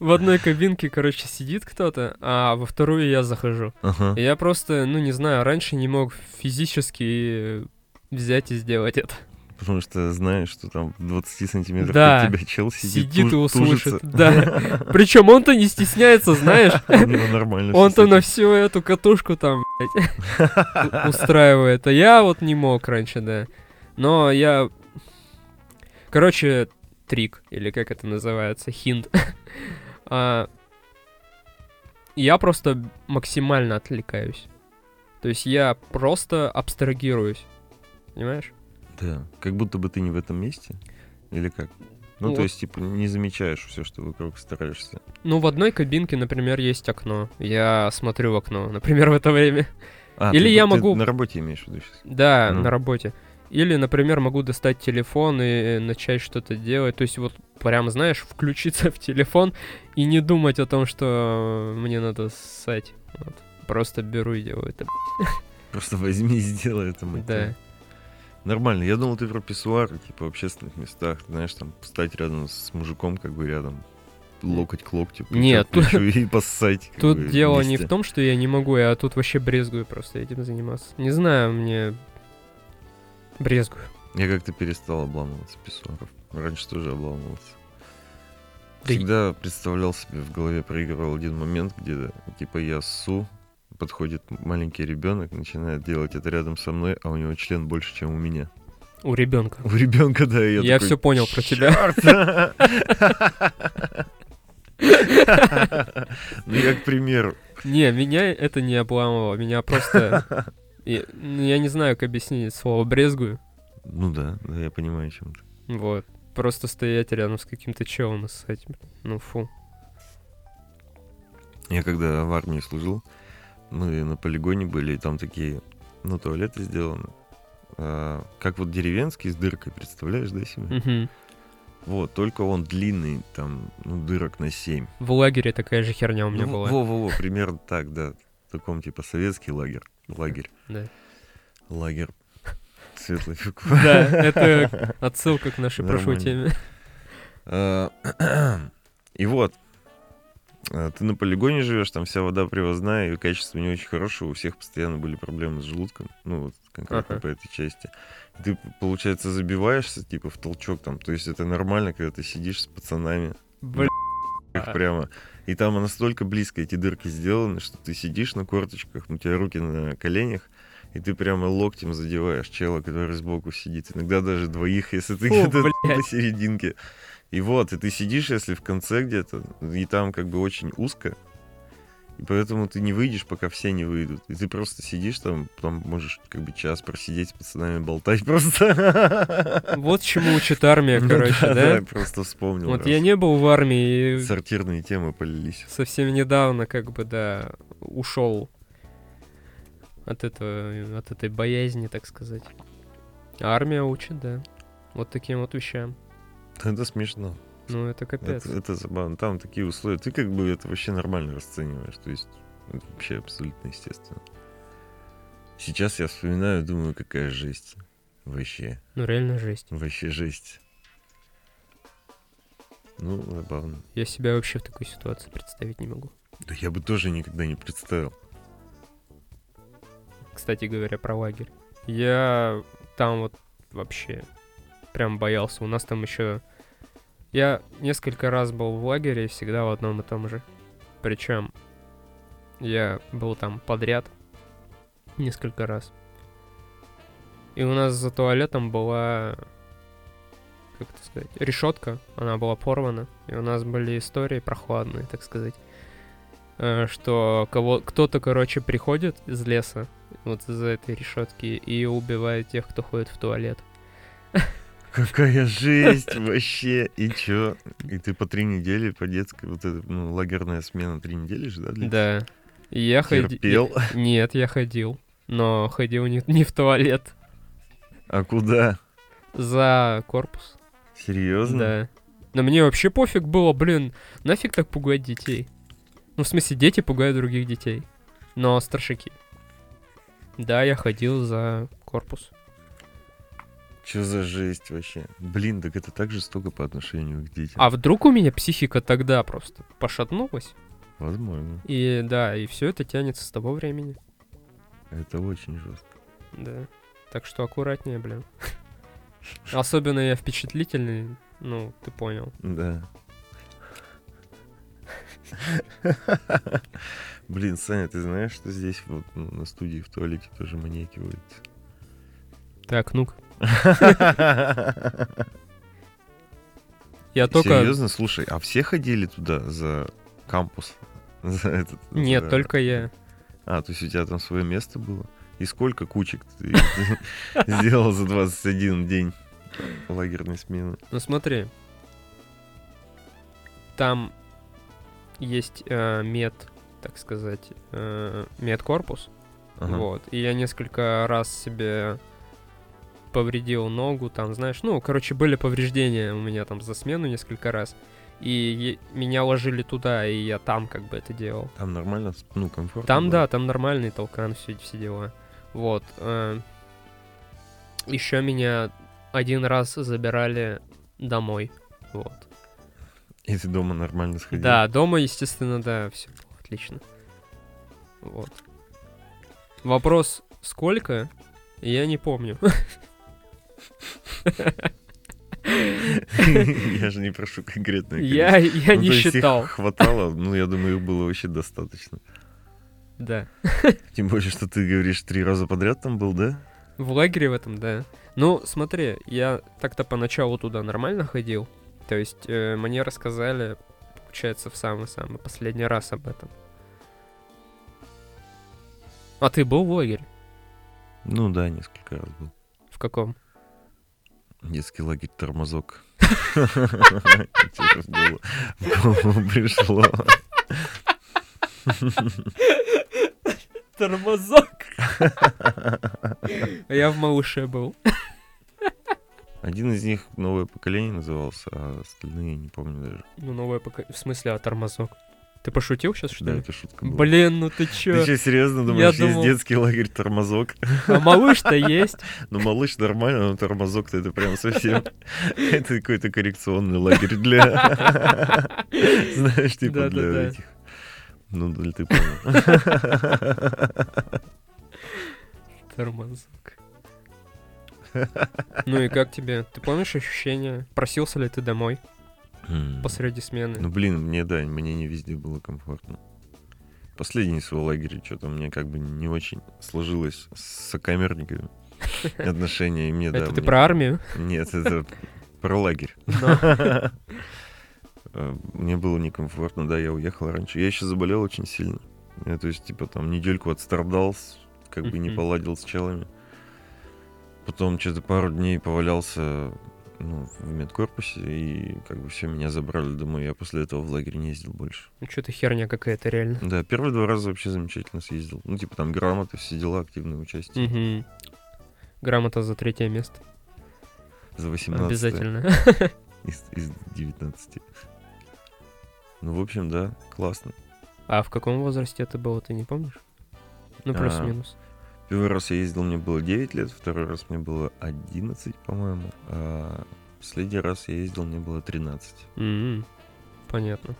в одной кабинке, короче, сидит кто-то, а во вторую я захожу. Ага. И Я просто, ну, не знаю, раньше не мог физически взять и сделать это. Потому что знаешь, что там в 20 сантиметрах Да. от тебя чел сидит, Сидит и туж- услышит. тужится. Да. Причем он-то не стесняется, знаешь. Он-то на всю эту катушку там, устраивает. А я вот не мог раньше, да. Но я... Короче, трик, или как это называется, хинт. А, Я просто максимально отвлекаюсь. То есть я просто абстрагируюсь. Понимаешь? Да, как будто бы ты не в этом месте. Или как? Ну, Вот. то есть, типа, не замечаешь все, что вокруг стараешься. Ну, в одной кабинке, например, есть окно. Я смотрю в окно, например, в это время. А, Или ты- я ты могу- на работе имеешь в виду сейчас? Да, Ну. на работе. Или, например, могу достать телефон и начать что-то делать. То есть вот прям, знаешь, включиться в телефон и не думать о том, что мне надо ссать. Вот. Просто беру и делаю это. Просто возьми и сделай это, мать Да. Нормально. Я думал, ты про писсуары, типа, в общественных местах, знаешь, там, встать рядом с мужиком, как бы рядом, локоть к локтю, Нет, плечу и поссать. Тут бы, дело не вместе. в том, что я не могу, я тут вообще брезгую просто этим заниматься. Не знаю, мне... Брезгую. Я как-то перестал обламываться писсуаров. Раньше тоже обламывался. Всегда представлял себе в голове, проигрывал один момент, где, типа, я ссу, подходит маленький ребенок, начинает делать это рядом со мной, а у него член больше, чем у меня. У ребенка. У ребенка, да, и я Я такой, всё понял про тебя. Ну, я к примеру. Не, меня это не обламывало, меня просто... и- ну, Я не знаю, как объяснить слово брезгую. Ну да, да, я понимаю, о чем ты. Вот. Просто стоять рядом с каким-то челом и ссать. блин. Ну фу. Я когда в армии служил, мы на полигоне были, и там такие, ну, туалеты сделаны. А, как вот деревенский с дыркой, представляешь, да, себе? Мгм. Вот, только он длинный, там, ну, дырок на 7. В лагере такая же херня у меня Ну, была. Во-во-во, примерно так, да. Таком, типа, советский лагерь. Лагерь. Да. Лагерь. Светлый фиг. Да, это отсылка к нашей прошлой теме. А, И вот, а, ты на полигоне живешь, там вся вода привозная, и качество не очень хорошее, у всех постоянно были проблемы с желудком, ну, вот конкретно Ага. по этой части. Ты, получается, забиваешься, типа, в толчок там, то есть это нормально, когда ты сидишь с пацанами, Блин. прямо, и там настолько близко эти дырки сделаны, что ты сидишь на корточках, у тебя руки на коленях, и ты прямо локтем задеваешь чела, который сбоку сидит. Иногда даже двоих, если ты где-то блядь. посерединке. И вот, и ты сидишь, если в конце где-то, и там как бы очень узко, и поэтому ты не выйдешь, пока все не выйдут. И ты просто сидишь там, там можешь как бы час просидеть с пацанами, болтать просто. Вот чему учит армия, Ну короче, да? просто вспомнил. Вот раз. я не был в армии и Сортирные темы полились. совсем недавно, как бы, да, ушел от этого, от этой боязни, так сказать. Армия учит, да. Вот таким вот вещам. Это смешно. Ну, это капец. Это, это забавно. Там такие условия. Ты как бы это вообще нормально расцениваешь. То есть это вообще абсолютно естественно. Сейчас я вспоминаю, думаю, какая жесть. Вообще. Ну, реально жесть. Вообще жесть. Ну, забавно. Я себя вообще в такой ситуации представить не могу. Да я бы тоже никогда не представил. Кстати говоря, про лагерь. Я там вот вообще прям боялся. У нас там еще... Я несколько раз был в лагере, всегда в одном и том же. Причем я был там подряд несколько раз. И у нас за туалетом была, как это сказать, решетка. Она была порвана. И у нас были истории прохладные, так сказать. Э, Что кого, кто-то, короче, приходит из леса, вот из-за этой решетки, и убивает тех, кто ходит в туалет. Какая жесть вообще. И чё? И ты по три недели по детской, вот это, ну, лагерная смена три недели же, да? длится? Да. И я ходил... Нет, я ходил. Но ходил не, не в туалет. А куда? За корпус. Серьезно? Да. Но мне вообще пофиг было, блин, нафиг так пугать детей. Ну, в смысле, дети пугают других детей. Но старшики. Да, я ходил за корпус. Что за жесть вообще? Блин, так это так жестоко по отношению к детям. А вдруг у меня психика тогда просто пошатнулась? Возможно. И да, и все это тянется с того времени. Это очень жестко. Да. Так что аккуратнее, блин. Особенно я впечатлительный, ну, ты понял. Да. Блин, Саня, ты знаешь, что здесь вот ну, на студии в туалете тоже маньяки водятся? Так, ну-ка. Я только... Серьезно, слушай, а все ходили туда за кампус? За этот, Нет, за- только я. А, то есть у тебя там свое место было? И сколько кучек ты сделал за 21 день лагерной смены? Ну смотри. Там есть э, мед, так сказать, э, медкорпус. Ага. Вот. И я несколько раз себе повредил ногу, там, знаешь, ну, короче, были повреждения у меня там за смену несколько раз. И меня ложили туда, и я там как бы это делал. Там нормально, ну, комфортно Там, было? да, там нормальный толкан, все, все дела. Вот. Еще меня один раз забирали домой. Вот. И ты дома нормально сходил? Да, дома, естественно, да, все отлично. Вот. Вопрос, сколько? Я не помню. Я же не прошу конкретное Я, я Ну, не считал. хватало, ну, я думаю, их было вообще достаточно. Да. Тем более, что ты говоришь, три раза подряд там был, да? В лагере в этом, да. Ну, смотри, я так-то поначалу туда нормально ходил. То есть э, мне рассказали, получается, в самый-самый последний раз об этом. А ты был в лагере? Ну да, несколько раз был. В каком? Детский лагерь тормозок. В голову- пришло. Тормозок. Я в малыше был. Один из них новое поколение назывался, а остальные не помню даже. Ну, новое пока... В смысле, а тормозок? Ты пошутил сейчас, что Да, ли? это шутка была. Блин, ну ты Ты чё? серьезно думаешь, думал- есть детский лагерь тормозок? А малыш-то есть. Ну, малыш нормально, но тормозок-то это прям совсем... Это какой-то коррекционный лагерь для... Знаешь, типа для этих... Ну, да, ты понял. Тормозок. Ну и как тебе? Ты помнишь ощущения? Просился ли ты домой М. посреди смены? Ну, блин, мне, да, мне не везде было комфортно. Последний свой лагерь, что-то мне как бы не очень сложилось с сокамерниками отношения, и мне, да, Это ты мне- про армию? Нет, это про лагерь. Но. Э, Мне было некомфортно, да, я уехал раньше. Я еще заболел очень сильно. Я, то есть, типа, там, недельку отстрадал, как бы не поладил с челами. Потом что-то пару дней повалялся ну, в медкорпусе, и как бы все, меня забрали домой. Я после этого в лагерь не ездил больше. Ну что-то херня какая-то реально. Да, первые два раза вообще замечательно съездил. Ну, типа, там грамоты, все дела, активное участие. Мгм. Грамота за третье место. За 18 Обязательно. Из, из 19. Ну, в общем, да, классно. А в каком возрасте это было, ты не помнишь? Ну, А, плюс-минус. Первый раз я ездил, мне было 9 лет, второй раз мне было 11, по-моему, а последний раз я ездил, мне было 13. М, Понятно.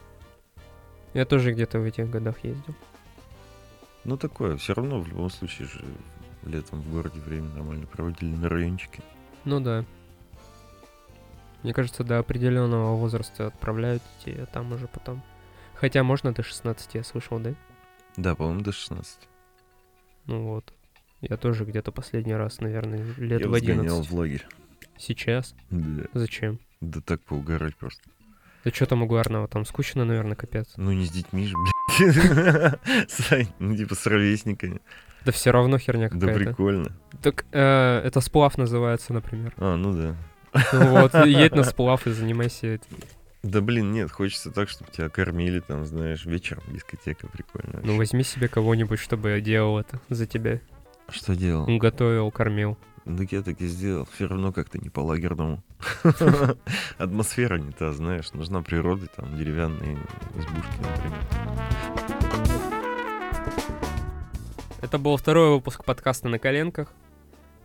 Я тоже где-то в этих годах ездил. Ну, такое, все равно, в любом случае же, летом в городе время нормально проводили на райончике. Ну да. Мне кажется, до определенного возраста отправляют детей, а там уже потом. Хотя можно до 16, я слышал, да? Да, по-моему, до 16. Ну вот. Я тоже где-то последний раз, наверное, лет я в вас гонял 11. в лагерь. Сейчас? Да. Зачем? Да так поугарать просто. Да что там у Гуарнова? Там скучно, наверное, капец. Ну, не с детьми же, блядь. Сань, ну, типа, с ровесниками. Да все равно херня Да какая-то. прикольно. так э, это сплав называется, например. А, ну да. Ну вот, едь на сплав и занимайся этим. Да блин, нет, хочется так, чтобы тебя кормили, там, знаешь, вечером дискотека прикольно. Ну возьми себе кого-нибудь, чтобы делал это за тебя. Что делал? Он готовил, кормил. Ну, Так я так и сделал. Все равно как-то не по-лагерному. Атмосфера не та, знаешь. Нужна природа, там, деревянные избушки, например. Это был второй выпуск подкаста «На коленках».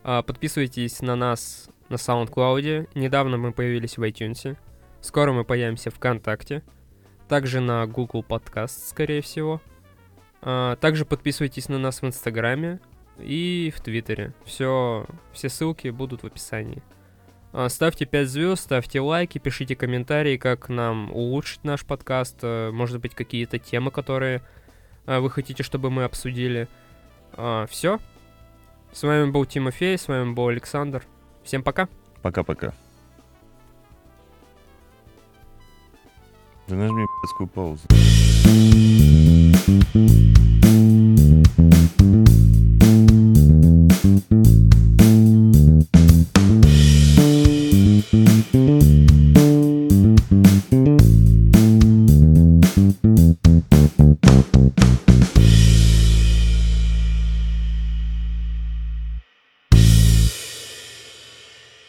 А, Подписывайтесь на нас на SoundCloud. Недавно мы появились в iTunes. Скоро мы появимся в ВКонтакте. Также на Google Podcast, скорее всего. А, Также подписывайтесь на нас в Инстаграме и в Твиттере. Все, все ссылки будут в описании. А, Ставьте 5 звезд, ставьте лайки, пишите комментарии, как нам улучшить наш подкаст. э, Может быть, какие-то темы, которые э, вы хотите, чтобы мы обсудили. Все. С вами был Тимофей, с вами был Александр. Всем пока. Пока-пока. Да нажми паузу.